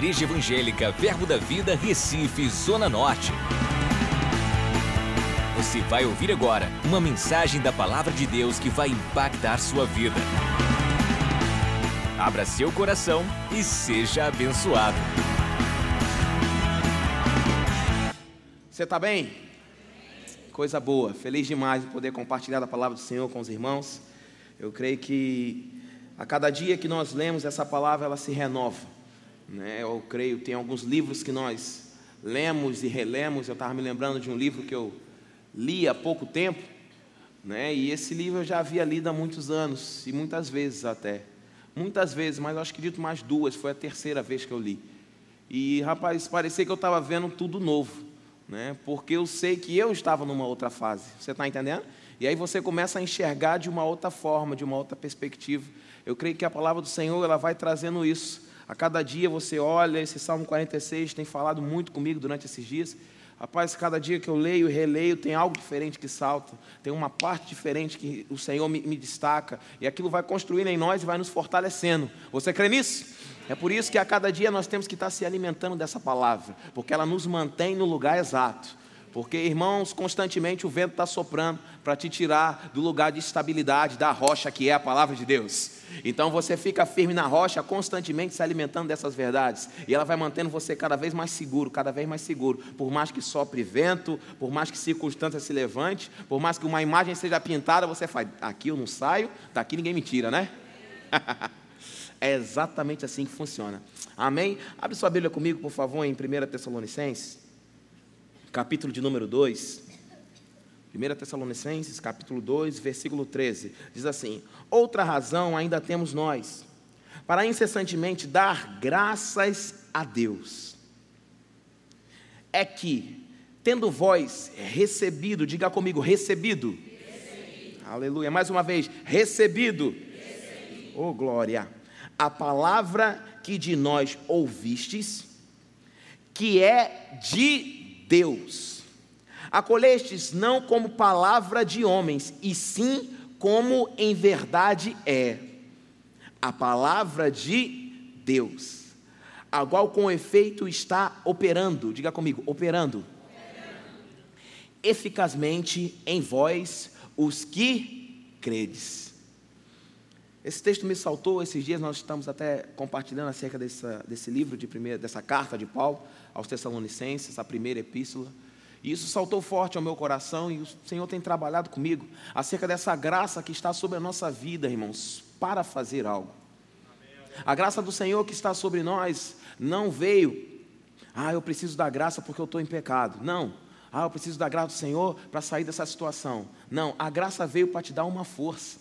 Igreja Evangélica Verbo da Vida, Recife, Zona Norte. Você vai ouvir agora uma mensagem da Palavra de Deus que vai impactar sua vida. Abra seu coração e seja abençoado. Você está bem? Coisa boa, feliz demais de poder compartilhar a palavra do Senhor com os irmãos. Eu creio que a cada dia que nós lemos essa palavra, ela se renova. Né? Eu creio, tem alguns livros que nós lemos e relemos. Eu estava me lembrando de um livro que eu li há pouco tempo, né? e esse livro eu já havia lido há muitos anos, e muitas vezes até. Muitas vezes, mas eu acho que dito mais duas, foi a terceira vez que eu li. E, rapaz, parecia que eu estava vendo tudo novo, né? porque eu sei que eu estava numa outra fase. Você está entendendo? E aí você começa a enxergar de uma outra forma, de uma outra perspectiva. Eu creio que a palavra do Senhor ela vai trazendo isso. A cada dia você olha, esse Salmo 46 tem falado muito comigo durante esses dias. Rapaz, cada dia que eu leio e releio, tem algo diferente que salta, tem uma parte diferente que o Senhor me, me, destaca, e aquilo vai construindo em nós e vai nos fortalecendo. Você crê nisso? É por isso que a cada dia nós temos que estar se alimentando dessa palavra, porque ela nos mantém no lugar exato. Porque, irmãos, constantemente o vento está soprando para te tirar do lugar de estabilidade, da rocha que é a palavra de Deus. Então você fica firme na rocha, constantemente se alimentando dessas verdades. E ela vai mantendo você cada vez mais seguro, cada vez mais seguro. Por mais que sopre vento, por mais que circunstância se levante, por mais que uma imagem seja pintada, você faz, aqui eu não saio, daqui ninguém me tira, né? é exatamente assim que funciona. Amém? Abre sua Bíblia comigo, por favor, em 1 Tessalonicenses capítulo de número 2, 1 Tessalonicenses, capítulo 2, versículo 13, diz assim: Outra razão ainda temos nós, para incessantemente dar graças a Deus, é que, tendo vós recebido, diga comigo, recebido, recebido. aleluia, mais uma vez, recebido, recebido. oh glória, a palavra que de nós ouvistes, que é de Deus. Acolhestes não como palavra de homens, e sim como em verdade é a palavra de Deus, a qual com efeito está operando, diga comigo, operando, eficazmente em vós os que credes. Esse texto me saltou esses dias, nós estamos até compartilhando acerca dessa, desse livro, de primeira, dessa carta de Paulo aos Tessalonicenses, a primeira epístola. E isso saltou forte ao meu coração e o Senhor tem trabalhado comigo acerca dessa graça que está sobre a nossa vida, irmãos, para fazer algo. A graça do Senhor que está sobre nós não veio, ah, eu preciso da graça porque eu estou em pecado. Não. Ah, eu preciso da graça do Senhor para sair dessa situação. Não, a graça veio para te dar uma força.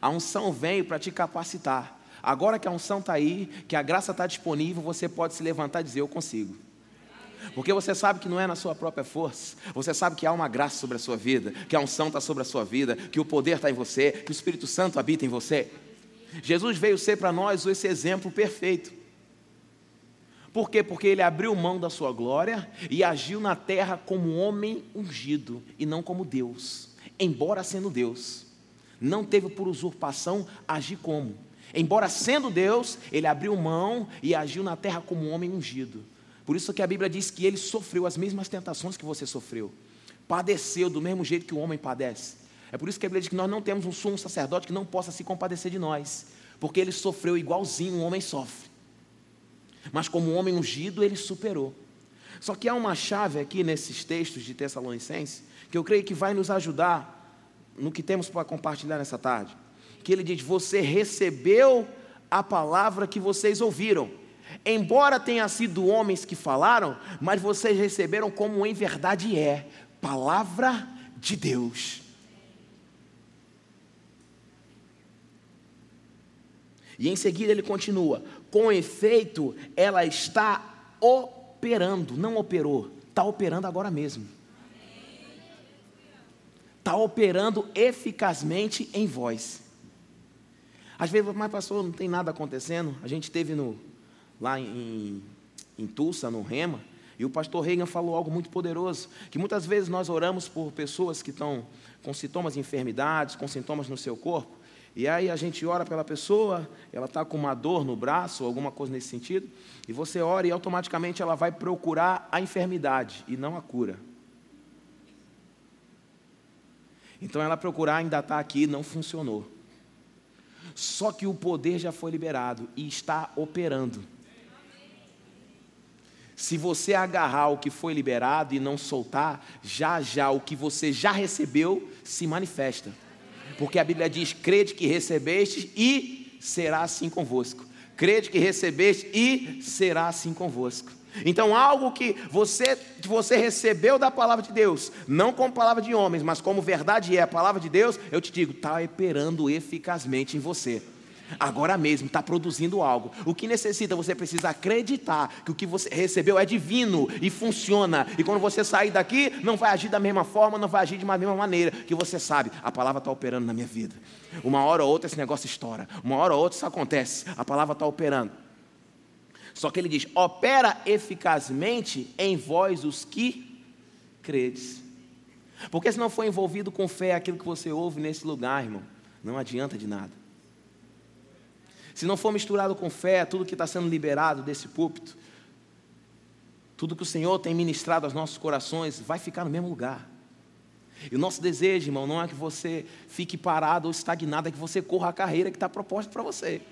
A unção veio para te capacitar. Agora que a unção está aí, que a graça está disponível, você pode se levantar e dizer: Eu consigo. Porque você sabe que não é na sua própria força, você sabe que há uma graça sobre a sua vida, que a unção está sobre a sua vida, que o poder está em você, que o Espírito Santo habita em você. Jesus veio ser para nós esse exemplo perfeito. Por quê? Porque ele abriu mão da sua glória e agiu na terra como homem ungido e não como Deus, embora sendo Deus. Não teve por usurpação agir como Embora sendo Deus, ele abriu mão e agiu na terra como um homem ungido. Por isso que a Bíblia diz que ele sofreu as mesmas tentações que você sofreu. Padeceu do mesmo jeito que o homem padece. É por isso que a Bíblia diz que nós não temos um sumo sacerdote que não possa se compadecer de nós, porque ele sofreu igualzinho um homem sofre. Mas como um homem ungido, ele superou. Só que há uma chave aqui nesses textos de Tessalonicenses que eu creio que vai nos ajudar no que temos para compartilhar nessa tarde que ele diz: Você recebeu a palavra que vocês ouviram. Embora tenha sido homens que falaram, mas vocês receberam como em verdade é palavra de Deus. E em seguida ele continua: com efeito, ela está operando, não operou, está operando agora mesmo. Está operando eficazmente em vós. Às vezes, mas pastor, não tem nada acontecendo. A gente teve no, lá em, em Tulsa, no Rema, e o pastor Reagan falou algo muito poderoso, que muitas vezes nós oramos por pessoas que estão com sintomas de enfermidades, com sintomas no seu corpo, E aí a gente ora pela pessoa, ela está com uma dor no braço, ou alguma coisa nesse sentido, e você ora e automaticamente ela vai procurar a enfermidade e não a cura. Então ela procurar ainda está aqui, não funcionou. Só que o poder já foi liberado e está operando. Se você agarrar o que foi liberado e não soltar, já já o que você já recebeu se manifesta. Porque a Bíblia diz: crede que recebeste e será assim convosco. Crede que recebeste e será assim convosco. Então, algo que você, que você recebeu da palavra de Deus, não como palavra de homens, mas como verdade é a palavra de Deus, eu te digo, está operando eficazmente em você agora mesmo está produzindo algo. O que necessita, você precisa acreditar que o que você recebeu é divino e funciona. E quando você sair daqui, não vai agir da mesma forma, não vai agir de uma mesma maneira. Que você sabe, a palavra está operando na minha vida. Uma hora ou outra esse negócio estoura. Uma hora ou outra isso acontece. A palavra está operando. Só que ele diz: opera eficazmente em vós os que credes. Porque se não for envolvido com fé aquilo que você ouve nesse lugar, irmão, não adianta de nada se não for misturado com fé, tudo que está sendo liberado desse púlpito, tudo que o Senhor tem ministrado aos nossos corações, vai ficar no mesmo lugar. E o nosso desejo, irmão, não é que você fique parado ou estagnado, é que você corra a carreira que está proposta para você.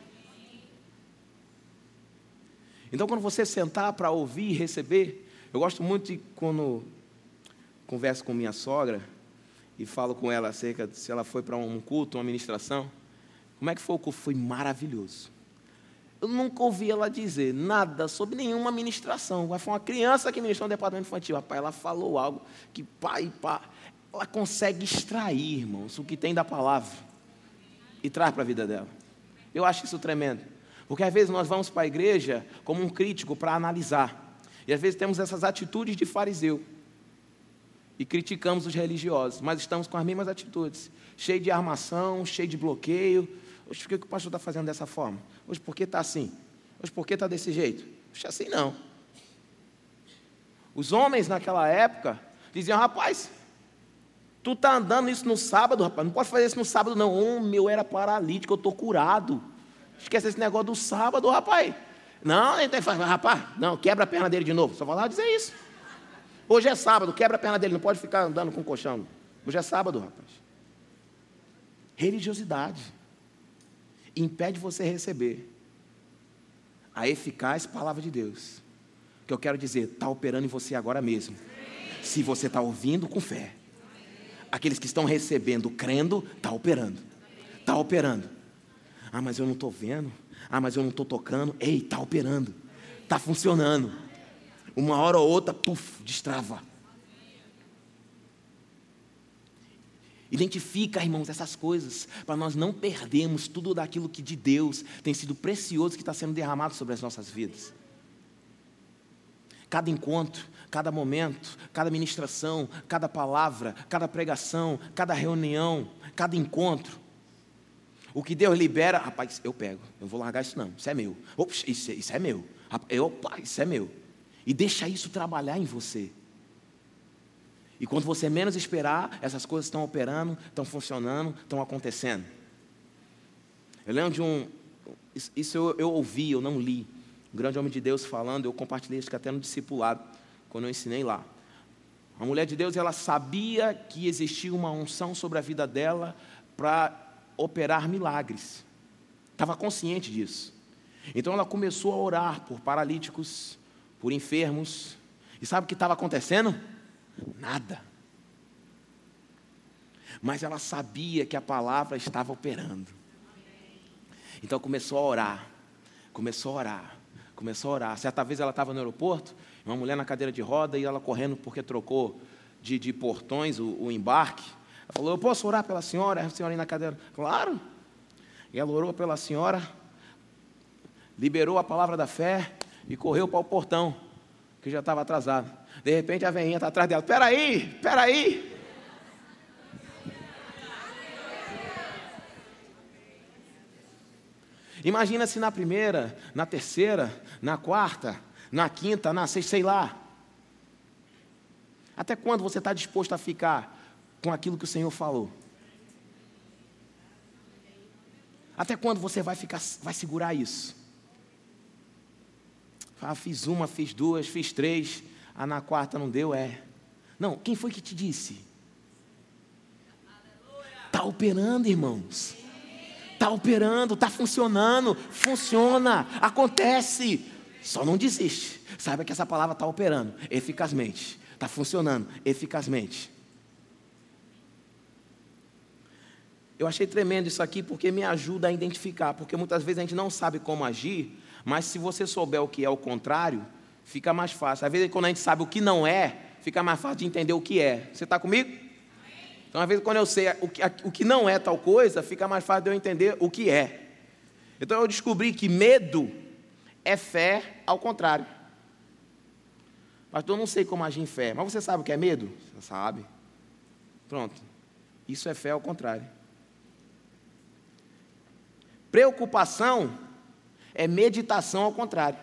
Então, quando você sentar para ouvir e receber, eu gosto muito de quando converso com minha sogra e falo com ela acerca de se ela foi para um culto, uma ministração. Como é que foi o culto? Foi maravilhoso. Eu nunca ouvi ela dizer nada sobre nenhuma ministração. Foi uma criança que ministrou no departamento infantil. Rapaz, ela falou algo que pai, pá, ela consegue extrair, irmãos, o que tem da palavra e traz para a vida dela. Eu acho isso tremendo. Porque às vezes nós vamos para a igreja como um crítico para analisar. E às vezes temos essas atitudes de fariseu. E criticamos os religiosos, mas estamos com as mesmas atitudes. Cheio de armação, cheio de bloqueio, Hoje, por que o pastor está fazendo dessa forma? Hoje, por que está assim? Hoje, por que está desse jeito? Hoje, assim não. Os homens naquela época diziam, rapaz, tu está andando isso no sábado, rapaz, não pode fazer isso no sábado não. O meu era paralítico, eu estou curado. Esquece esse negócio do sábado, rapaz. Não, ele que rapaz, não, quebra a perna dele de novo. Só falar dizer isso. Hoje é sábado, quebra a perna dele, não pode ficar andando com colchão. Hoje é sábado, rapaz. Religiosidade impede você receber a eficaz palavra de Deus. Que eu quero dizer, está operando em você agora mesmo. Se você está ouvindo com fé. Aqueles que estão recebendo, crendo, está operando. Está operando. Ah, mas eu não estou vendo. Ah, mas eu não estou tocando. Ei, está operando. Está funcionando. Uma hora ou outra, puf, destrava. Identifica, irmãos, essas coisas, para nós não perdermos tudo daquilo que de Deus tem sido precioso que está sendo derramado sobre as nossas vidas. Cada encontro, cada momento, cada ministração, cada palavra, cada pregação, cada reunião, cada encontro. O que Deus libera, rapaz, eu pego, eu vou largar isso não, isso é meu. Ops, isso, isso é meu. Eu, opa, isso é meu. E deixa isso trabalhar em você. E quando você menos esperar, essas coisas estão operando, estão funcionando, estão acontecendo. Eu lembro de um. Isso eu, eu ouvi, eu não li. Um grande homem de Deus falando, eu compartilhei isso até no discipulado, quando eu ensinei lá. A mulher de Deus, ela sabia que existia uma unção sobre a vida dela para operar milagres. Estava consciente disso. Então ela começou a orar por paralíticos, por enfermos. E sabe o que estava acontecendo? Nada. Mas ela sabia que a palavra estava operando. Então começou a orar. Começou a orar. Começou a orar. Certa vez ela estava no aeroporto, uma mulher na cadeira de roda e ela correndo porque trocou de, de portões o, o embarque. Ela falou: Eu posso orar pela senhora? A senhora aí na cadeira. Claro. E ela orou pela senhora, liberou a palavra da fé e correu para o portão, que já estava atrasado. De repente a veinha está atrás dela. Peraí, peraí. Imagina se na primeira, na terceira, na quarta, na quinta, na sexta, sei lá. Até quando você está disposto a ficar com aquilo que o Senhor falou? Até quando você vai ficar, vai segurar isso? Ah, fiz uma, fiz duas, fiz três. Ah, na quarta não deu, é. Não, quem foi que te disse? Está operando, irmãos. Está operando, está funcionando, funciona, acontece. Só não desiste. Saiba que essa palavra está operando eficazmente, está funcionando eficazmente. Eu achei tremendo isso aqui porque me ajuda a identificar, porque muitas vezes a gente não sabe como agir, mas se você souber o que é o contrário, fica mais fácil. Às vezes, quando a gente sabe o que não é, fica mais fácil de entender o que é. Você está comigo? Então, às vezes, quando eu sei o que, o que não é tal coisa, fica mais fácil de eu entender o que é. Então, eu descobri que medo é fé ao contrário. Pastor, eu não sei como agir em fé, mas você sabe o que é medo? Você sabe. Pronto. Isso é fé ao contrário. Preocupação é meditação ao contrário.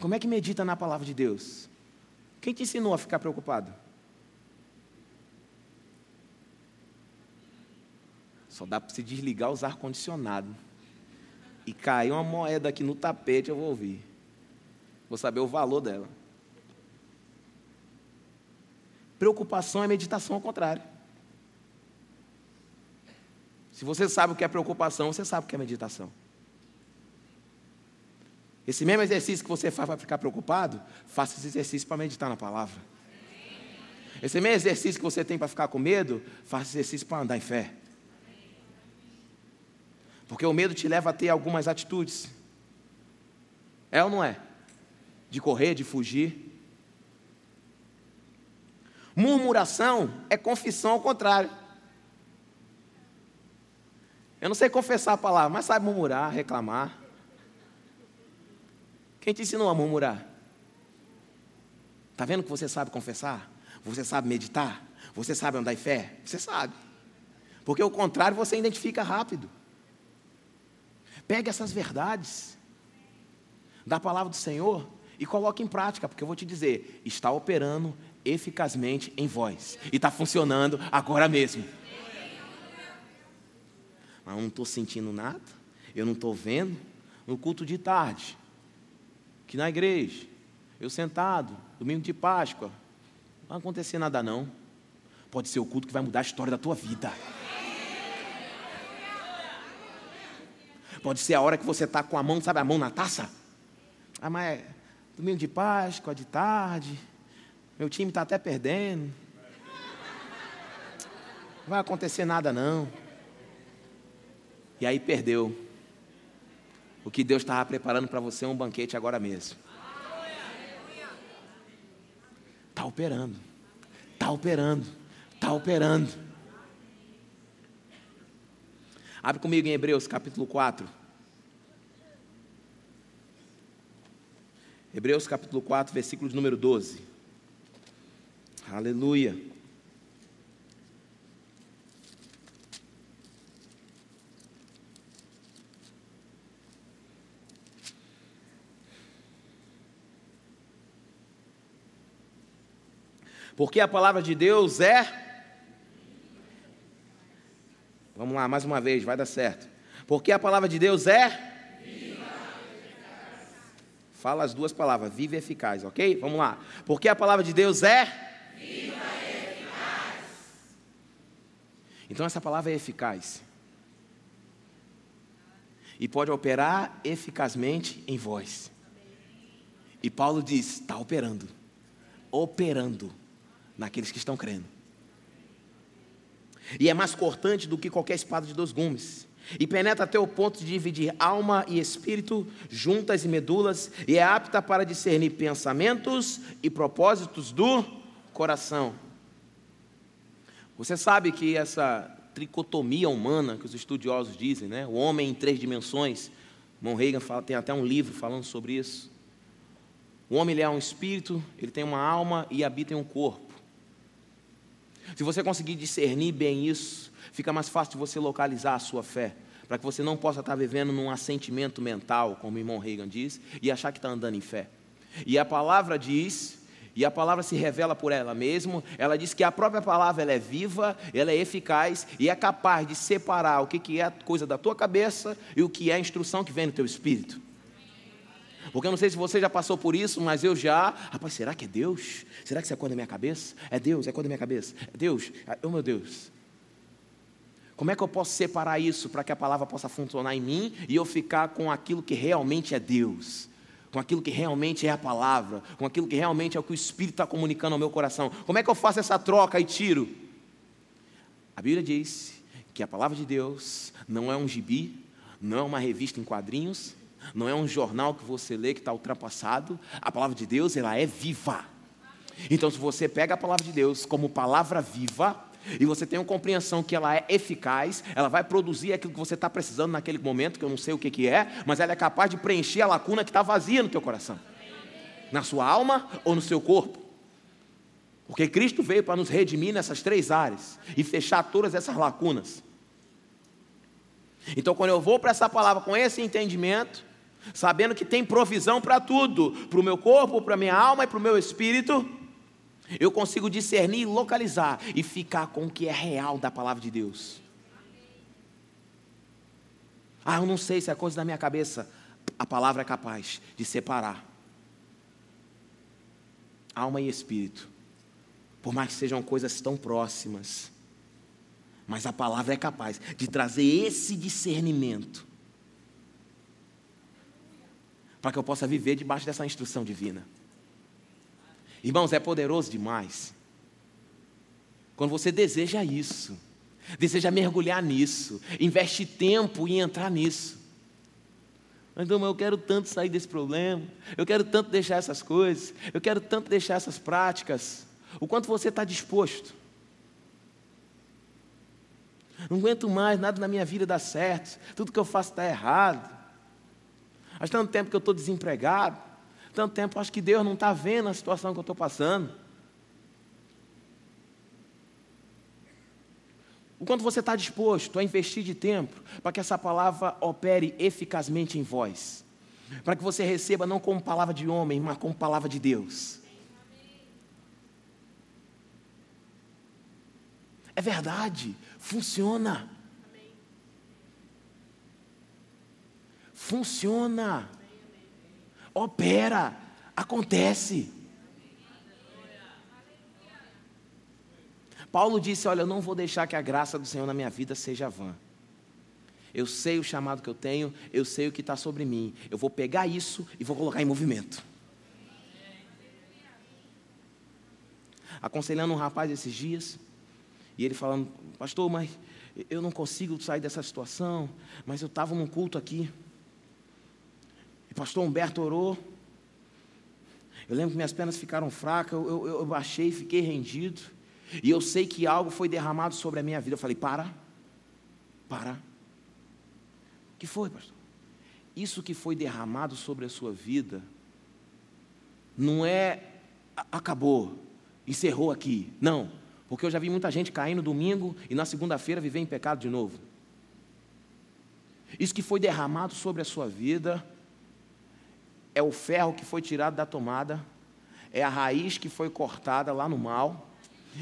Como é que medita na palavra de Deus? Quem te ensinou a ficar preocupado? Só dá para se desligar os ar-condicionado. E cair uma moeda aqui no tapete, eu vou ouvir. Vou saber o valor dela. Preocupação é meditação ao contrário. Se você sabe o que é preocupação, você sabe o que é meditação. Esse mesmo exercício que você faz para ficar preocupado, faça esse exercício para meditar na palavra. Esse mesmo exercício que você tem para ficar com medo, faça esse exercício para andar em fé. Porque o medo te leva a ter algumas atitudes. É ou não é? De correr, de fugir. Murmuração é confissão ao contrário. Eu não sei confessar a palavra, mas sabe murmurar, reclamar. Quem te ensinou a murmurar? Está vendo que você sabe confessar? Você sabe meditar? Você sabe andar em fé? Você sabe. Porque o contrário você identifica rápido. Pegue essas verdades da palavra do Senhor e coloque em prática, porque eu vou te dizer, está operando eficazmente em vós e está funcionando agora mesmo mas eu não estou sentindo nada, eu não estou vendo. No culto de tarde, que na igreja, eu sentado, domingo de Páscoa, não vai acontecer nada não. Pode ser o culto que vai mudar a história da tua vida. Pode ser a hora que você está com a mão, sabe a mão na taça? Ah, mas é domingo de Páscoa, de tarde, meu time está até perdendo. Não vai acontecer nada não. E aí perdeu. O que Deus estava preparando para você é um banquete agora mesmo. Está operando. Está operando. Está operando. Abre comigo em Hebreus capítulo 4. Hebreus capítulo 4, versículo número 12. Aleluia. Porque a palavra de Deus é. Vamos lá, mais uma vez, vai dar certo. Porque a palavra de Deus é. Fala as duas palavras, viva e eficaz, ok? Vamos lá. Porque a palavra de Deus é. Viva e eficaz. Então essa palavra é eficaz. E pode operar eficazmente em vós. E Paulo diz: está operando. Operando naqueles que estão crendo. E é mais cortante do que qualquer espada de dois gumes. E penetra até o ponto de dividir alma e espírito, juntas e medulas, e é apta para discernir pensamentos e propósitos do coração. Você sabe que essa tricotomia humana que os estudiosos dizem, né? o homem em três dimensões, Mon Reagan fala, tem até um livro falando sobre isso. O homem é um espírito, ele tem uma alma e habita em um corpo. Se você conseguir discernir bem isso, fica mais fácil de você localizar a sua fé, para que você não possa estar vivendo num assentimento mental, como o irmão Reagan diz, e achar que está andando em fé. E a palavra diz E a palavra se revela por ela mesma. Ela diz que a própria palavra ela é viva, ela é eficaz e é capaz de separar o que é coisa da tua cabeça e o que é a instrução que vem no teu espírito. Porque eu não sei se você já passou por isso, mas eu já. Rapaz, será que é Deus? Será que isso é coisa da minha cabeça? É Deus, é coisa da minha cabeça. É Deus. Oh meu Deus. Como é que eu posso separar isso para que a palavra possa funcionar em mim e eu ficar com aquilo que realmente é Deus? Com aquilo que realmente é a palavra, com aquilo que realmente é o que o Espírito está comunicando ao meu coração. Como é que eu faço essa troca e tiro? A Bíblia diz que a palavra de Deus não é um gibi, não é uma revista em quadrinhos, não é um jornal que você lê que está ultrapassado. A palavra de Deus, ela é viva. Então, se você pega a palavra de Deus como palavra viva, e você tem uma compreensão que ela é eficaz, ela vai produzir aquilo que você está precisando naquele momento, que eu não sei o que, que é, mas ela é capaz de preencher a lacuna que está vazia no teu coração, na sua alma ou no seu corpo. Porque Cristo veio para nos redimir nessas três áreas e fechar todas essas lacunas. Então, quando eu vou para essa palavra com esse entendimento, sabendo que tem provisão para tudo, para o meu corpo, para a minha alma e para o meu espírito, eu consigo discernir, localizar e ficar com o que é real da palavra de Deus. Ah, eu não sei se é coisa da minha cabeça. A palavra é capaz de separar alma e espírito, por mais que sejam coisas tão próximas. Mas a palavra é capaz de trazer esse discernimento para que eu possa viver debaixo dessa instrução divina. Irmãos, é poderoso demais. Quando você deseja isso, deseja mergulhar nisso, investe tempo em entrar nisso. Mas, então, eu quero tanto sair desse problema, eu quero tanto deixar essas coisas, eu quero tanto deixar essas práticas. O quanto você está disposto? Não aguento mais, nada na minha vida dá certo, tudo que eu faço está errado. Há tanto tempo que eu estou desempregado, tanto tempo acho que Deus não está vendo a situação que eu estou passando. O quanto você está disposto a investir de tempo para que essa palavra opere eficazmente em vós, para que você receba não como palavra de homem, mas como palavra de Deus. É verdade, funciona. Funciona. Opera, acontece. Paulo disse: Olha, eu não vou deixar que a graça do Senhor na minha vida seja vã. Eu sei o chamado que eu tenho, eu sei o que está sobre mim. Eu vou pegar isso e vou colocar em movimento. Aconselhando um rapaz esses dias, e ele falando, pastor, mas eu não consigo sair dessa situação, mas eu estava num culto aqui. Pastor Humberto orou. Eu lembro que minhas pernas ficaram fracas, eu, eu, eu baixei, fiquei rendido. E eu sei que algo foi derramado sobre a minha vida. Eu falei, para, para. O que foi, pastor? Isso que foi derramado sobre a sua vida não é acabou, encerrou aqui. Não porque eu já vi muita gente cair no domingo e na segunda-feira viver em pecado de novo. Isso que foi derramado sobre a sua vida é o ferro que foi tirado da tomada, é a raiz que foi cortada lá no mal,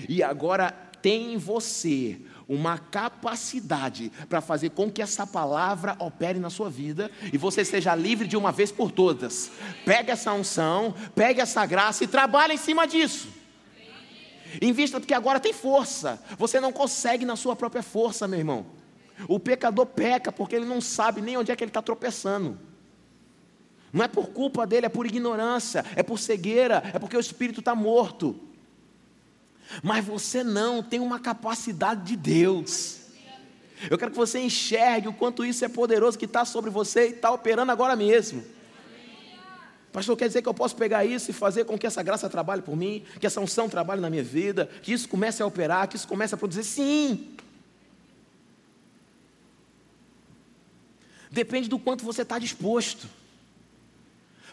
e agora tem em você uma capacidade para fazer com que essa palavra opere na sua vida e você seja livre de uma vez por todas. Pega essa unção, pega essa graça e trabalhe em cima disso. Invista porque agora tem força. Você não consegue na sua própria força, meu irmão. O pecador peca porque ele não sabe nem onde é que ele está tropeçando. Não é por culpa dele, é por ignorância, é por cegueira, é porque o espírito está morto. Mas você não tem uma capacidade de Deus. Eu quero que você enxergue o quanto isso é poderoso que está sobre você e está operando agora mesmo. Pastor, quer dizer que eu posso pegar isso e fazer com que essa graça trabalhe por mim, que essa unção trabalhe na minha vida, que isso comece a operar, que isso comece a produzir? Sim. Depende do quanto você está disposto.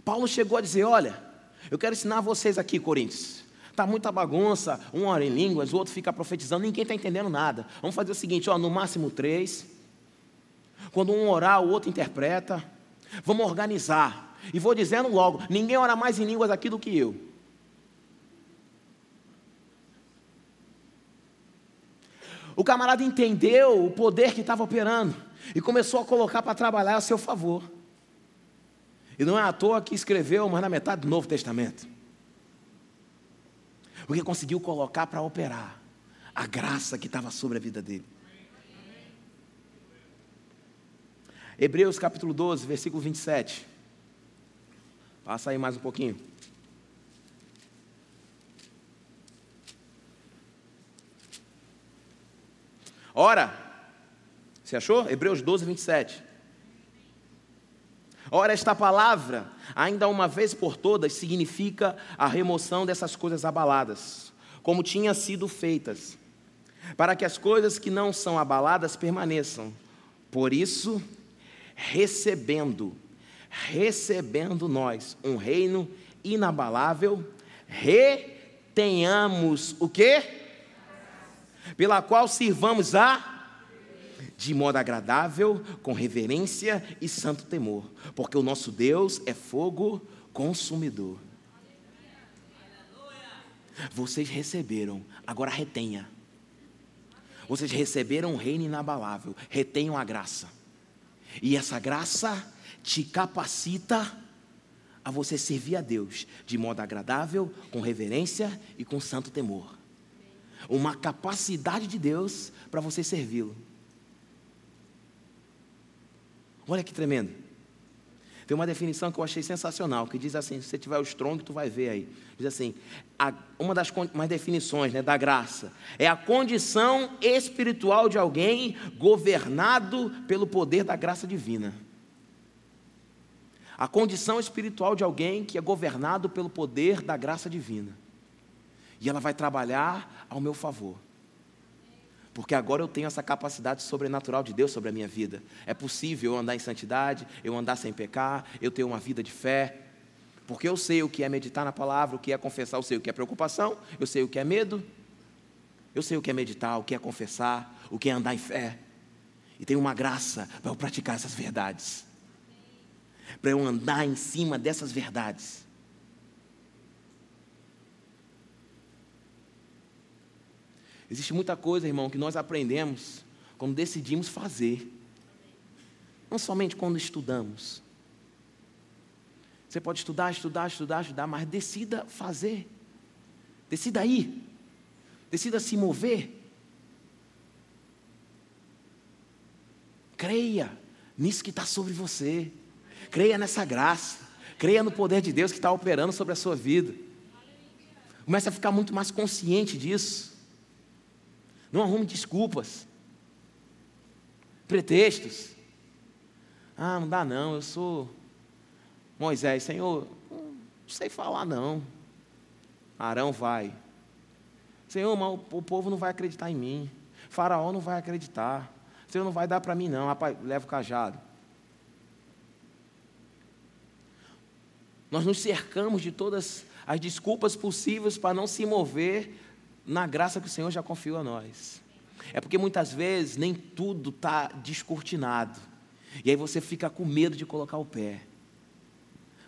Paulo chegou a dizer: Olha, eu quero ensinar vocês aqui, Coríntios. Está muita bagunça, um ora em línguas, o outro fica profetizando, ninguém está entendendo nada. Vamos fazer o seguinte: ó, no máximo três. Quando um orar, o outro interpreta. Vamos organizar. E vou dizendo logo: ninguém ora mais em línguas aqui do que eu. O camarada entendeu o poder que estava operando e começou a colocar para trabalhar a seu favor. E não é à toa que escreveu mais na metade do Novo Testamento. Porque conseguiu colocar para operar a graça que estava sobre a vida dele. Hebreus capítulo 12, versículo 27. Passa aí mais um pouquinho. Ora, você achou? Hebreus 12, 27. Ora, esta palavra, ainda uma vez por todas, significa a remoção dessas coisas abaladas, como tinham sido feitas, para que as coisas que não são abaladas permaneçam. Por isso, recebendo, recebendo nós um reino inabalável, retenhamos o quê? Pela qual sirvamos a de modo agradável, com reverência e santo temor, porque o nosso Deus é fogo consumidor. Vocês receberam, agora retenha. Vocês receberam um reino inabalável, retenham a graça. E essa graça te capacita a você servir a Deus de modo agradável, com reverência e com santo temor. Uma capacidade de Deus para você servi-lo. Olha que tremendo. Tem uma definição que eu achei sensacional, que diz assim: se você tiver o strong, tu vai ver aí. Diz assim: a, uma das mais definições né, da graça é a condição espiritual de alguém governado pelo poder da graça divina. A condição espiritual de alguém que é governado pelo poder da graça divina. E ela vai trabalhar ao meu favor porque agora eu tenho essa capacidade sobrenatural de Deus sobre a minha vida. É possível eu andar em santidade, eu andar sem pecar, eu ter uma vida de fé, porque eu sei o que é meditar na palavra, o que é confessar, eu sei o que é preocupação, eu sei o que é medo, eu sei o que é meditar, o que é confessar, o que é andar em fé. E tenho uma graça para eu praticar essas verdades, para eu andar em cima dessas verdades. Existe muita coisa, irmão, que nós aprendemos quando decidimos fazer. Não somente quando estudamos. Você pode estudar, estudar, estudar, estudar, mas decida fazer. Decida ir. Decida se mover. Creia nisso que está sobre você. Creia nessa graça. Creia no poder de Deus que está operando sobre a sua vida. Comece a ficar muito mais consciente disso. Não arrume desculpas, pretextos. Ah, não dá não, eu sou Moisés, Senhor, não sei falar não. Arão vai. Senhor, mas o povo não vai acreditar em mim. Faraó não vai acreditar. Senhor, não vai dar para mim não. Rapaz, leva o cajado. Nós nos cercamos de todas as desculpas possíveis para não se mover na graça que o Senhor já confiou a nós. É porque muitas vezes nem tudo está descortinado. E aí você fica com medo de colocar o pé.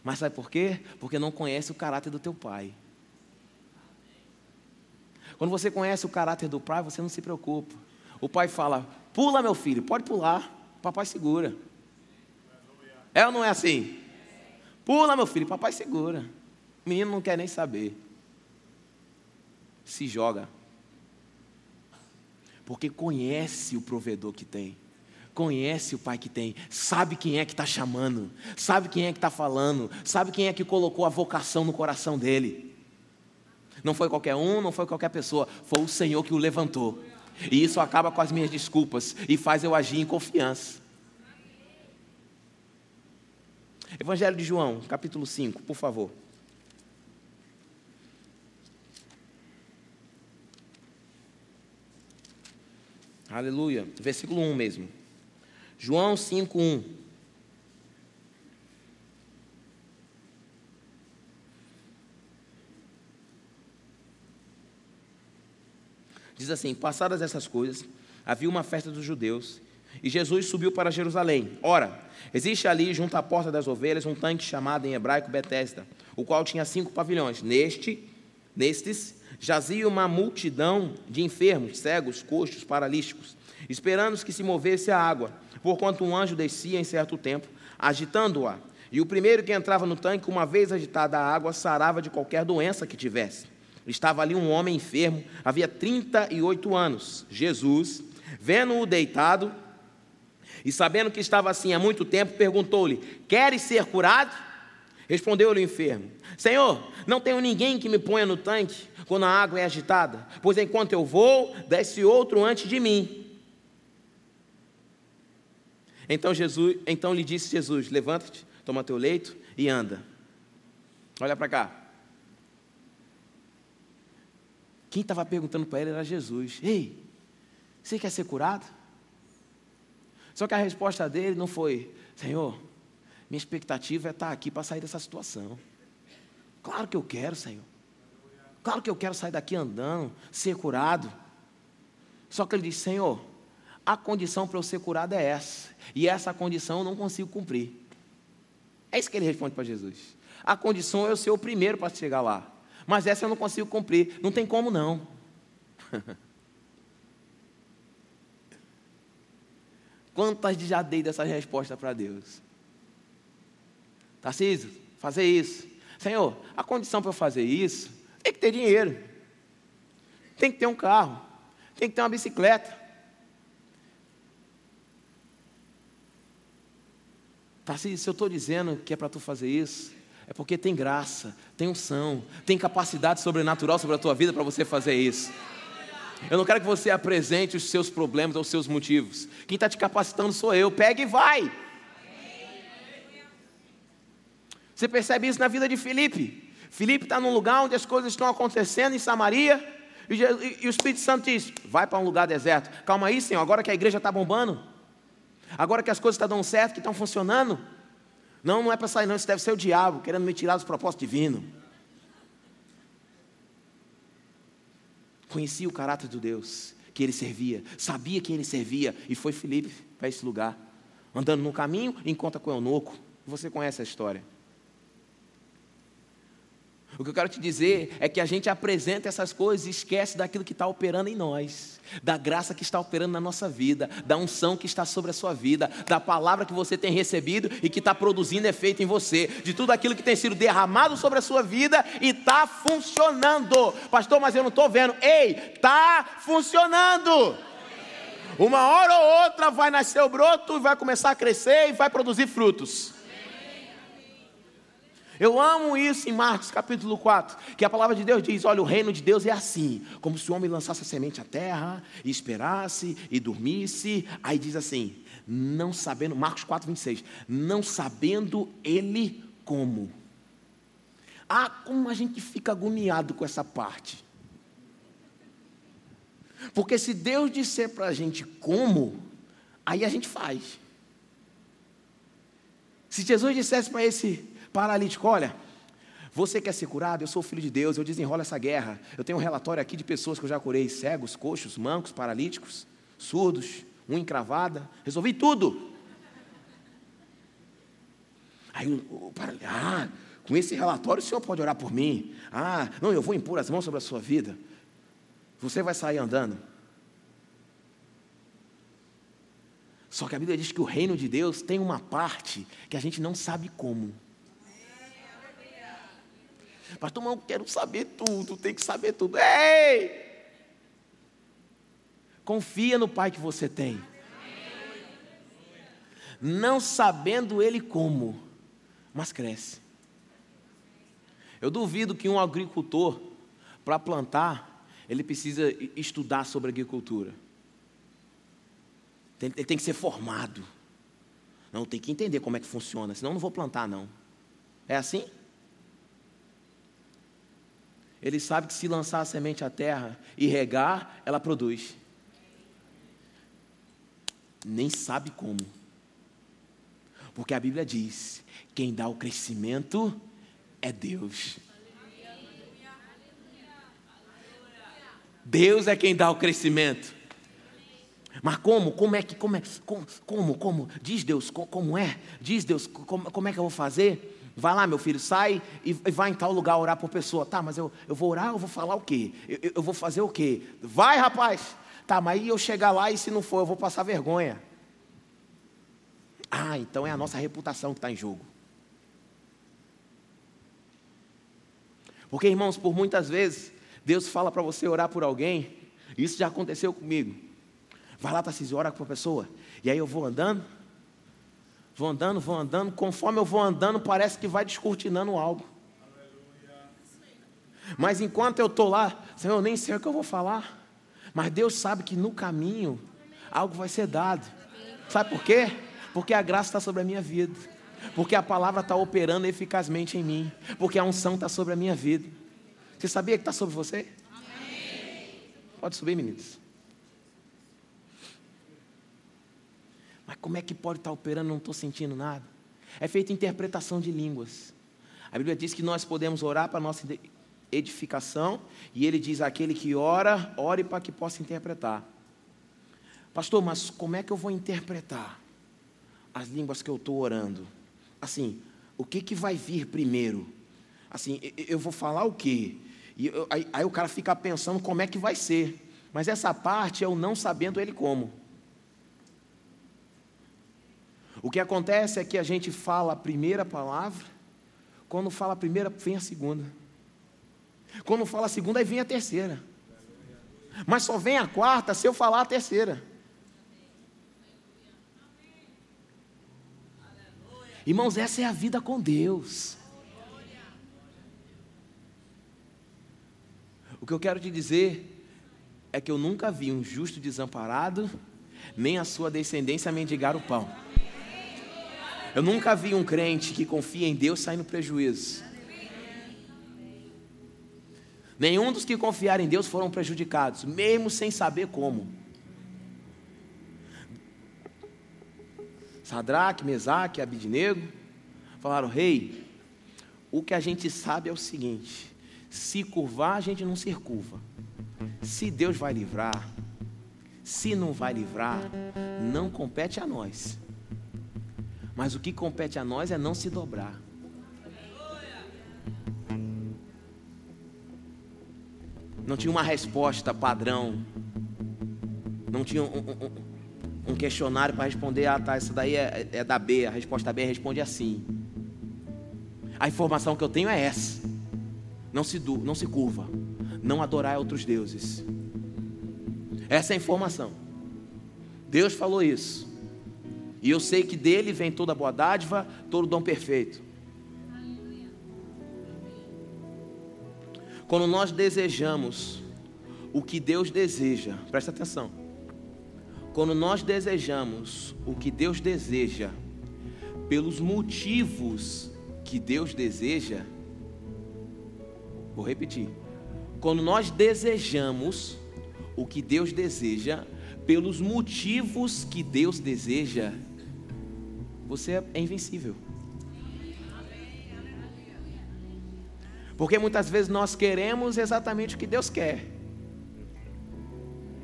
Mas sabe por quê? Porque não conhece o caráter do teu pai. Quando você conhece o caráter do pai, você não se preocupa. O pai fala: pula, meu filho, pode pular. Papai segura. É ou não é assim? Pula, meu filho, papai segura. O menino não quer nem saber se joga. Porque conhece o provedor que tem, conhece o pai que tem, sabe quem é que está chamando, sabe quem é que está falando, sabe quem é que colocou a vocação no coração dele. Não foi qualquer um, não foi qualquer pessoa, foi o Senhor que o levantou. E isso acaba com as minhas desculpas e faz eu agir em confiança. Evangelho de João, capítulo 5, por favor. Aleluia. Versículo 1 mesmo. João 5, 1. Diz assim: Passadas essas coisas, havia uma festa dos judeus e Jesus subiu para Jerusalém. Ora, existe ali, junto à porta das ovelhas, um tanque chamado em hebraico Betesda, o qual tinha cinco pavilhões. Neste, nestes jazia uma multidão de enfermos, cegos, coxos, paralíticos, esperando que se movesse a água, porquanto um anjo descia em certo tempo, agitando-a. E o primeiro que entrava no tanque, uma vez agitada a água, sarava de qualquer doença que tivesse. Estava ali um homem enfermo, havia 38 anos. Jesus, vendo-o deitado e sabendo que estava assim há muito tempo, perguntou-lhe: Queres ser curado? Respondeu-lhe o enfermo: Senhor, não tenho ninguém que me ponha no tanque quando a água é agitada, pois enquanto eu vou, desce outro antes de mim. Então, Jesus, então lhe disse Jesus: Levanta-te, toma teu leito e anda. Olha para cá. Quem estava perguntando para ele era Jesus: Ei, você quer ser curado? Só que a resposta dele não foi: Senhor, minha expectativa é estar aqui para sair dessa situação. Claro que eu quero, Senhor. Claro que eu quero sair daqui andando, ser curado. Só que ele disse: Senhor, a condição para eu ser curado é essa. E essa condição eu não consigo cumprir. É isso que ele responde para Jesus. A condição é eu ser o primeiro para chegar lá. Mas essa eu não consigo cumprir. Não tem como não. Quantas já dei dessa resposta para Deus? Tarcísio, fazer isso. Senhor, a condição para eu fazer isso tem que ter dinheiro. Tem que ter um carro. Tem que ter uma bicicleta. Tarcísio, se eu estou dizendo que é para tu fazer isso, é porque tem graça, tem unção, tem capacidade sobrenatural sobre a tua vida para você fazer isso. Eu não quero que você apresente os seus problemas ou os seus motivos. Quem está te capacitando sou eu. Pega e vai. Você percebe isso na vida de Felipe. Felipe está num lugar onde as coisas estão acontecendo em Samaria. E, e, e o Espírito Santo diz: vai para um lugar deserto. Calma aí, Senhor, agora que a igreja está bombando. Agora que as coisas estão dando certo, que estão funcionando. Não, não é para sair, não. Isso deve ser o diabo querendo me tirar dos propósitos divinos. conhecia o caráter do Deus que ele servia, sabia quem ele servia, e foi Felipe para esse lugar. Andando no caminho, encontra com Eunuco. Você conhece a história. O que eu quero te dizer é que a gente apresenta essas coisas e esquece daquilo que está operando em nós, da graça que está operando na nossa vida, da unção que está sobre a sua vida, da palavra que você tem recebido e que está produzindo efeito em você, de tudo aquilo que tem sido derramado sobre a sua vida e está funcionando. Pastor, mas eu não estou vendo. Ei, está funcionando. Uma hora ou outra vai nascer o broto e vai começar a crescer e vai produzir frutos. Eu amo isso em Marcos capítulo 4, que a palavra de Deus diz: olha, o reino de Deus é assim, como se o homem lançasse a semente à terra, e esperasse e dormisse. Aí diz assim: não sabendo, Marcos 4, 26, não sabendo ele como. Ah, como a gente fica agoniado com essa parte. Porque se Deus disser para a gente como, aí a gente faz. Se Jesus dissesse para esse Paralítico, olha, você quer ser curado? Eu sou filho de Deus, eu desenrolo essa guerra. Eu tenho um relatório aqui de pessoas que eu já curei: cegos, coxos, mancos, paralíticos, surdos, unha encravada. Resolvi tudo. Aí o paralítico, ah, com esse relatório o senhor pode orar por mim. Ah, não, eu vou impor as mãos sobre a sua vida. Você vai sair andando. Só que a Bíblia diz que o reino de Deus tem uma parte que a gente não sabe como. Pastor, mas eu quero saber tudo, tem que saber tudo. Ei! Confia no Pai que você tem. Não sabendo Ele como, mas cresce. Eu duvido que um agricultor, para plantar, ele precisa estudar sobre agricultura. Ele tem que ser formado. Não, tem que entender como é que funciona, senão não vou plantar, não. É assim? Ele sabe que se lançar a semente à terra e regar, ela produz. Nem sabe como. Porque a Bíblia diz: quem dá o crescimento é Deus. Deus é quem dá o crescimento. Mas como? Como é que? Como? É, como? Como? como? Diz Deus como é? Diz Deus como, como é que eu vou fazer? Vai lá, meu filho, sai e vai em tal lugar orar por pessoa. Tá, mas eu, eu vou orar, eu vou falar o quê? Eu, eu vou fazer o quê? Vai, rapaz. Tá, mas aí eu chegar lá e se não for, eu vou passar vergonha. Ah, então é a nossa reputação que está em jogo. Porque, irmãos, por muitas vezes, Deus fala para você orar por alguém, isso já aconteceu comigo. Vai lá, Tarcísio, ora com a pessoa. E aí eu vou andando, vou andando, vou andando, conforme eu vou andando, parece que vai descortinando algo. Mas enquanto eu estou lá, Senhor, eu nem sei o que eu vou falar. Mas Deus sabe que no caminho algo vai ser dado. Sabe por quê? Porque a graça está sobre a minha vida. Porque a palavra está operando eficazmente em mim. Porque a unção está sobre a minha vida. Você sabia que está sobre você? Amém. Pode subir, meninos. Mas como é que pode estar operando? Não estou sentindo nada. É feita interpretação de línguas. A Bíblia diz que nós podemos orar para a nossa edificação, e ele diz: aquele que ora, ore para que possa interpretar. Pastor, mas como é que eu vou interpretar as línguas que eu estou orando? Assim, o que, que vai vir primeiro? Assim, eu vou falar o quê? E eu, aí, aí o cara fica pensando como é que vai ser. Mas essa parte é o não sabendo ele como. O que acontece é que a gente fala a primeira palavra, quando fala a primeira, vem a segunda. Quando fala a segunda, aí vem a terceira. Mas só vem a quarta se eu falar a terceira. Irmãos, essa é a vida com Deus. O que eu quero te dizer é que eu nunca vi um justo desamparado, nem a sua descendência mendigar o pão. Eu nunca vi um crente que confia em Deus sair no prejuízo. Nenhum dos que confiaram em Deus foram prejudicados, mesmo sem saber como. Sadraque, Mesaque, Abidnego falaram: Rei, o que a gente sabe é o seguinte: se curvar, a gente não se curva. Se Deus vai livrar, se não vai livrar, não compete a nós. Mas o que compete a nós é não se dobrar. não tinha uma resposta padrão, não tinha um, um, um questionário para responder, ah tá, essa daí é, é, da B, a resposta B responde assim. A informação que eu tenho é essa. Não se, du, não se curva, não adorar outros deuses. Essa é a informação. Deus falou isso. E eu sei que dele vem toda boa dádiva, todo dom perfeito. Quando nós desejamos o que Deus deseja, presta atenção. Quando nós desejamos o que Deus deseja, pelos motivos que Deus deseja, vou repetir. Quando nós desejamos o que Deus deseja, pelos motivos que Deus deseja, você é invencível. Porque muitas vezes nós queremos exatamente o que Deus quer.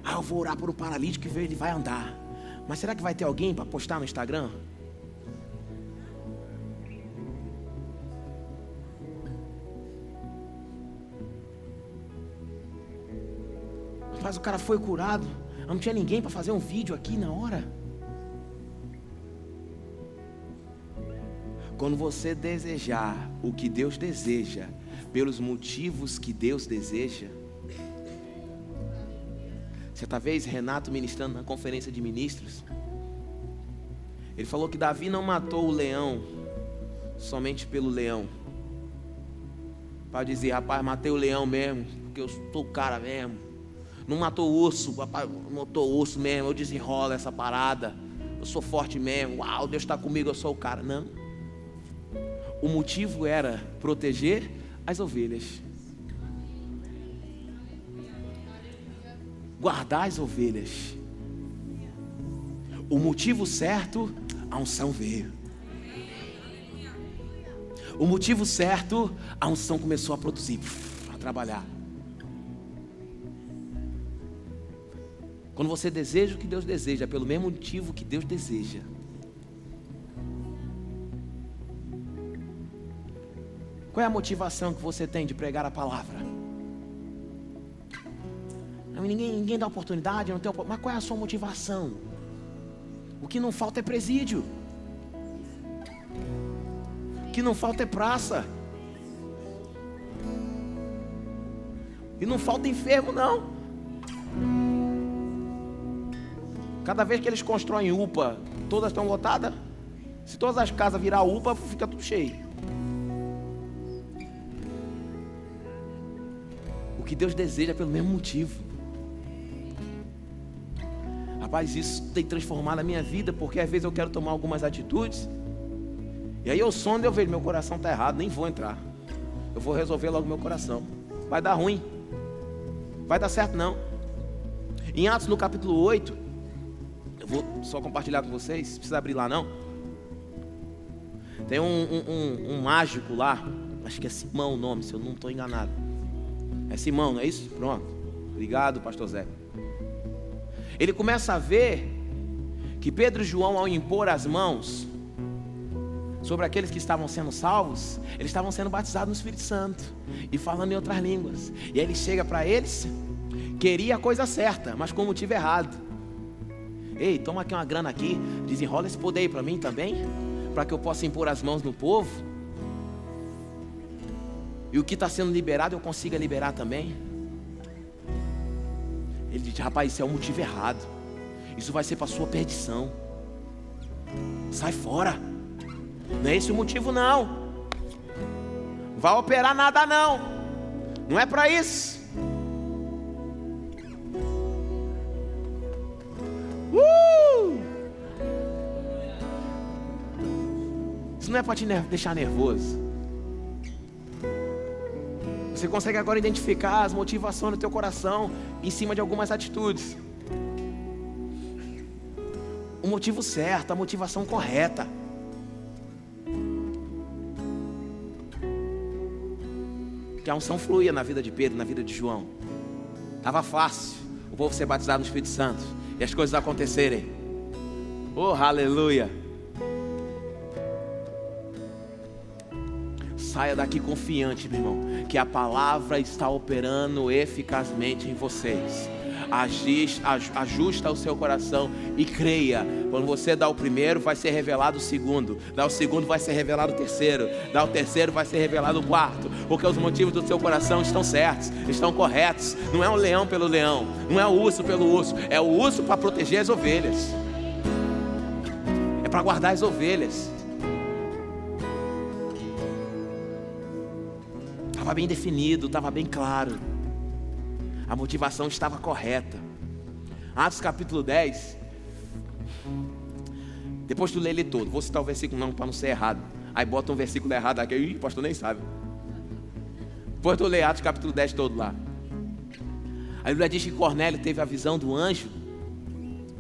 Ah, eu vou orar por um paralítico e ele vai andar. Mas será que vai ter alguém para postar no Instagram? Mas o cara foi curado. Não tinha ninguém para fazer um vídeo aqui na hora. Quando você desejar o que Deus deseja, pelos motivos que Deus deseja. Certa vez, Renato ministrando na conferência de ministros, ele falou que Davi não matou o leão somente pelo leão. Para dizer, rapaz, matei o leão mesmo, porque eu sou o cara mesmo. Não matou o urso, rapaz, matou o urso mesmo, eu desenrolo essa parada. Eu sou forte mesmo, uau, Deus está comigo, eu sou o cara. Não. O motivo era proteger as ovelhas. Guardar as ovelhas. O motivo certo, a unção veio. O motivo certo, a unção começou a produzir, a trabalhar. Quando você deseja o que Deus deseja, pelo mesmo motivo que Deus deseja, Qual é a motivação que você tem de pregar a palavra? Ninguém, ninguém dá oportunidade, não tem Mas qual é a sua motivação? O que não falta é presídio. O que não falta é praça. E não falta enfermo, não. Cada vez que eles constroem UPA, todas estão lotadas. Se todas as casas virar UPA, fica tudo cheio. Que Deus deseja pelo mesmo motivo. Rapaz, isso tem transformado a minha vida, porque às vezes eu quero tomar algumas atitudes. E aí eu sondo e eu vejo, meu coração está errado, nem vou entrar. Eu vou resolver logo meu coração. Vai dar ruim. Vai dar certo não. Em Atos no capítulo 8, eu vou só compartilhar com vocês, não precisa abrir lá não. Tem um, um, um, um mágico lá, acho que é Simão o nome, se eu não estou enganado. É Simão, não é isso? Pronto. Obrigado, pastor Zé. Ele começa a ver que Pedro e João, ao impor as mãos sobre aqueles que estavam sendo salvos, eles estavam sendo batizados no Espírito Santo e falando em outras línguas. E aí ele chega para eles, queria a coisa certa, mas com o motivo errado. Ei, toma aqui uma grana aqui, desenrola esse poder aí para mim também, para que eu possa impor as mãos no povo. E o que está sendo liberado eu consiga liberar também. Ele diz: rapaz, isso é o motivo errado. Isso vai ser para sua perdição. Sai fora. Não é esse o motivo, não. Vai operar nada, não. Não é para isso. Uh! Isso não é para te deixar nervoso. Você consegue agora identificar as motivações do teu coração em cima de algumas atitudes. O motivo certo, a motivação correta. Que a unção fluía na vida de Pedro, na vida de João. Estava fácil o povo ser batizado no Espírito Santo e as coisas acontecerem. Oh, aleluia! Saia daqui confiante, meu irmão, que a palavra está operando eficazmente em vocês. Ajusta o seu coração e creia. Quando você dá o primeiro, vai ser revelado o segundo. Dá o segundo, vai ser revelado o terceiro. Dá o terceiro, vai ser revelado o quarto. Porque os motivos do seu coração estão certos, estão corretos. Não é um leão pelo leão, não é o urso pelo urso. É o urso para proteger as ovelhas. É para guardar as ovelhas. Estava bem definido, estava bem claro. A motivação estava correta. Atos capítulo 10. Depois tu lê ele todo. Vou citar o versículo não para não ser errado. Aí bota um versículo errado aqui. Ih, pastor nem sabe. Depois tu lê Atos capítulo 10 todo lá. A Bíblia diz que Cornélio teve a visão do anjo.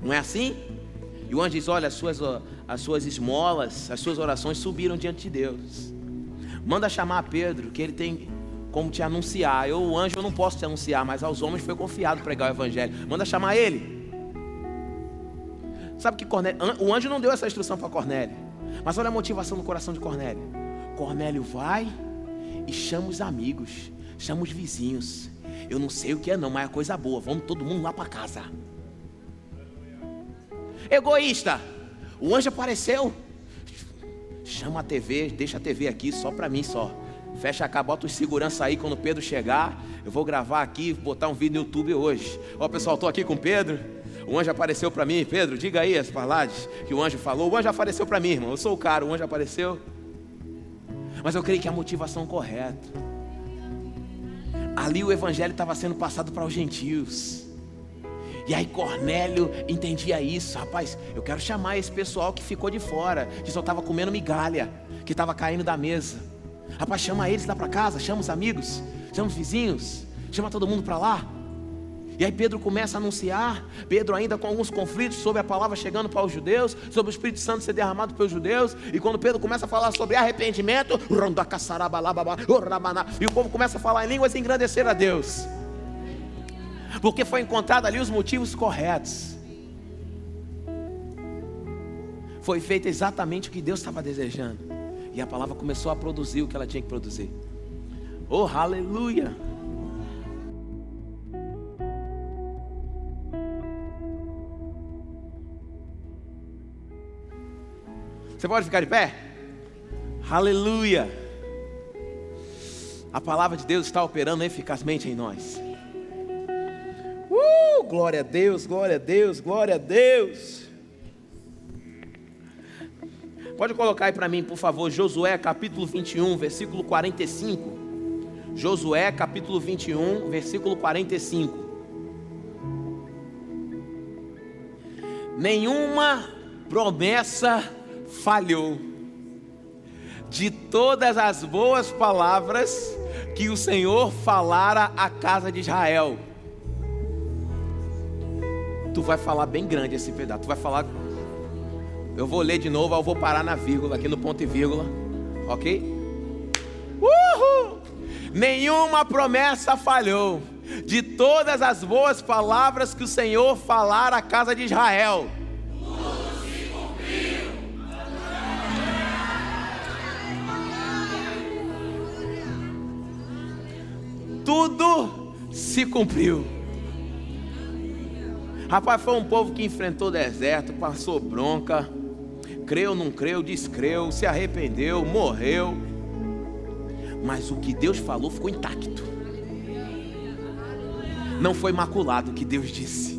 Não é assim? E o anjo diz: Olha, as suas, as suas esmolas, as suas orações subiram diante de Deus. Manda chamar Pedro, que ele tem como te anunciar. Eu, o anjo, eu não posso te anunciar, mas aos homens foi confiado pregar o evangelho. Manda chamar ele. Sabe que Cornélio, o anjo não deu essa instrução para Cornélio. Mas olha a motivação no coração de Cornélio. Cornélio vai e chama os amigos, chama os vizinhos. Eu não sei o que é não, mas é coisa boa. Vamos todo mundo lá para casa. Egoísta. O anjo apareceu. Chama a TV, deixa a TV aqui só para mim só. Fecha a cara, bota os segurança aí quando o Pedro chegar. Eu vou gravar aqui, botar um vídeo no YouTube hoje. Ó, pessoal, estou aqui com o Pedro. O anjo apareceu para mim. Pedro, diga aí as palavras que o anjo falou. O anjo apareceu para mim, irmão. Eu sou o cara, o anjo apareceu. Mas eu creio que a motivação correta. Ali o evangelho estava sendo passado para os gentios. E aí Cornélio entendia isso, rapaz. Eu quero chamar esse pessoal que ficou de fora, que só estava comendo migalha, que estava caindo da mesa. Rapaz, chama eles lá para casa, chama os amigos, chama os vizinhos, chama todo mundo para lá. E aí Pedro começa a anunciar, Pedro ainda com alguns conflitos sobre a palavra chegando para os judeus, sobre o Espírito Santo ser derramado pelos judeus, e quando Pedro começa a falar sobre arrependimento, e o povo começa a falar em línguas e engrandecer a Deus. Porque foi encontrado ali os motivos corretos. Foi feito exatamente o que Deus estava desejando. E a palavra começou a produzir o que ela tinha que produzir. Oh, aleluia! Você pode ficar de pé? Aleluia! A palavra de Deus está operando eficazmente em nós. Uh, glória a Deus, glória a Deus, glória a Deus. Pode colocar aí para mim, por favor, Josué capítulo 21, versículo 45. Josué capítulo 21, versículo 45. Nenhuma promessa falhou. De todas as boas palavras que o Senhor falara à casa de Israel. Tu vai falar bem grande esse pedaço. Tu vai falar. Eu vou ler de novo, eu vou parar na vírgula, aqui no ponto e vírgula. Ok? Uhul! Nenhuma promessa falhou. De todas as boas palavras que o Senhor falara à casa de Israel. tudo se cumpriu. Rapaz, foi um povo que enfrentou deserto, passou bronca, creu, não creu, descreu, se arrependeu, morreu. Mas o que Deus falou ficou intacto. Não foi maculado o que Deus disse.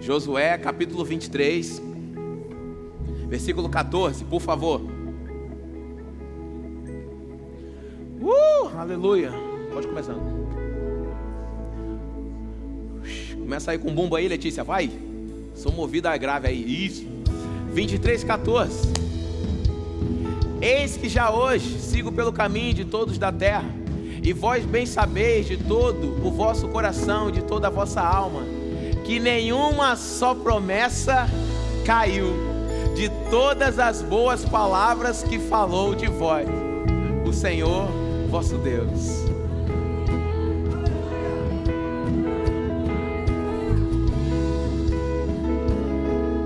Josué capítulo 23, versículo 14, por favor. Uh, aleluia. Pode começar. Começa aí com bumbo aí, Letícia. Vai. Sou movida a grave aí. Isso. 23, 14. Eis que já hoje sigo pelo caminho de todos da terra, e vós bem sabeis de todo o vosso coração, de toda a vossa alma, que nenhuma só promessa caiu de todas as boas palavras que falou de vós, o Senhor vosso Deus.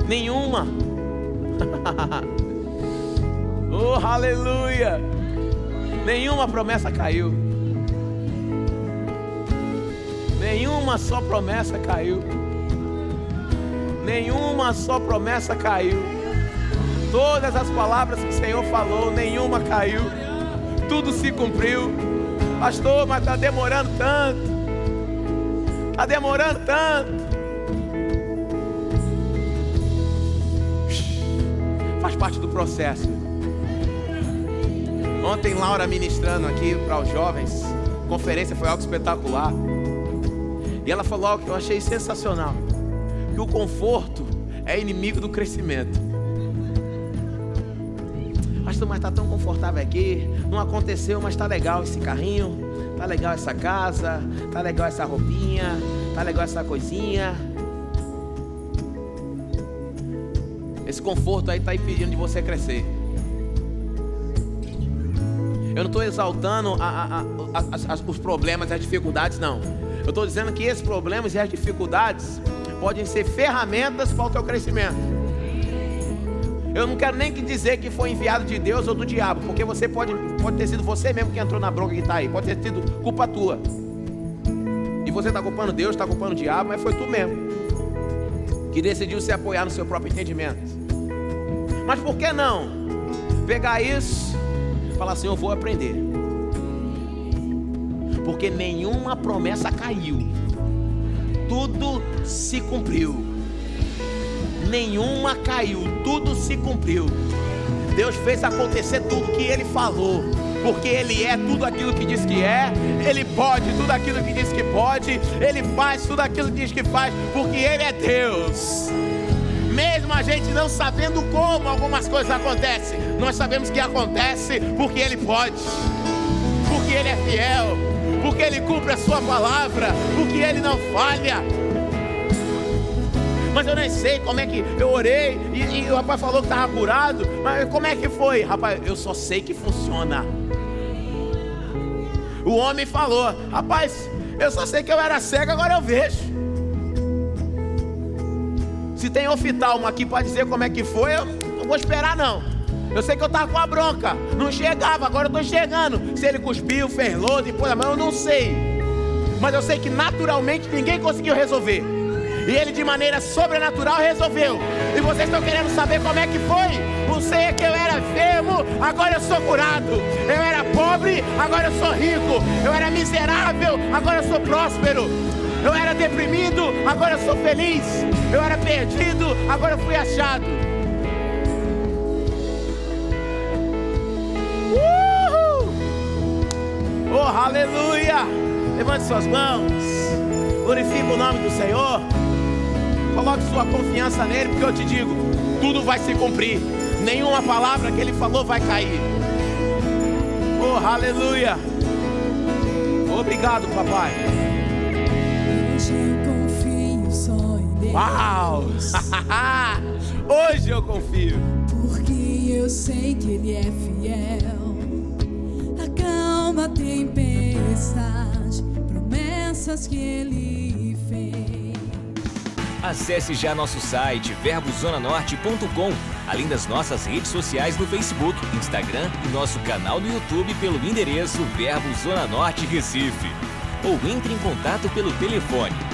Nenhuma. oh, aleluia. Nenhuma promessa caiu. Nenhuma só promessa caiu. Nenhuma só promessa caiu. Todas as palavras que o Senhor falou, nenhuma caiu tudo se cumpriu. Pastor, mas está demorando tanto. Está demorando tanto. Faz parte do processo. Ontem, Laura ministrando aqui para os jovens, conferência foi algo espetacular. E ela falou algo que eu achei sensacional: que o conforto é inimigo do crescimento pastor, mas está tão confortável aqui. Não aconteceu, mas está legal esse carrinho. Tá legal essa casa. Tá legal essa roupinha. Tá legal essa coisinha. Esse conforto aí está impedindo de você crescer. Eu não estou exaltando a, a, a, os problemas e as dificuldades, não. Eu estou dizendo que esses problemas e as dificuldades podem ser ferramentas para o teu crescimento. Eu não quero nem que dizer que foi enviado de Deus ou do diabo, porque você pode, pode ter sido você mesmo que entrou na bronca que está aí, pode ter sido culpa tua. E você está culpando Deus, está culpando o diabo, mas foi tu mesmo que decidiu se apoiar no seu próprio entendimento. Mas por que não pegar isso e falar assim: eu vou aprender? Porque nenhuma promessa caiu, tudo se cumpriu. Nenhuma caiu, tudo se cumpriu. Deus fez acontecer tudo que Ele falou, porque Ele é tudo aquilo que diz que é, Ele pode tudo aquilo que diz que pode, Ele faz tudo aquilo que diz que faz, porque Ele é Deus. Mesmo a gente não sabendo como algumas coisas acontecem, nós sabemos que acontece porque Ele pode, porque Ele é fiel, porque Ele cumpre a Sua palavra, porque Ele não falha mas eu nem sei como é que eu orei e, e o rapaz falou que estava curado, mas como é que foi? Rapaz, eu só sei que funciona. O homem falou, rapaz, eu só sei que eu era cego, agora eu vejo. Se tem oftalmo aqui para dizer como é que foi, eu não vou esperar não. Eu sei que eu estava com a bronca, não chegava, agora eu estou chegando. Se ele cuspiu, lodo, depois a mão, eu não sei. Mas eu sei que naturalmente ninguém conseguiu resolver. E ele de maneira sobrenatural resolveu. E vocês estão querendo saber como é que foi? Sei é que eu era enfermo, agora eu sou curado. Eu era pobre, agora eu sou rico. Eu era miserável, agora eu sou próspero. Eu era deprimido, agora sou feliz. Eu era perdido, agora fui achado. Uhul! Oh, aleluia! Levante suas mãos. Glorifique o nome do Senhor. Coloque sua confiança nele, porque eu te digo, tudo vai se cumprir. Nenhuma palavra que ele falou vai cair. Oh, aleluia. Obrigado, papai. Uau! Hoje eu confio. Porque eu sei que Ele é fiel. Acalma a tempestade, promessas que Ele fez. Acesse já nosso site verbozonanorte.com, além das nossas redes sociais no Facebook, Instagram e nosso canal no YouTube pelo endereço Verbo Zona Norte Recife. Ou entre em contato pelo telefone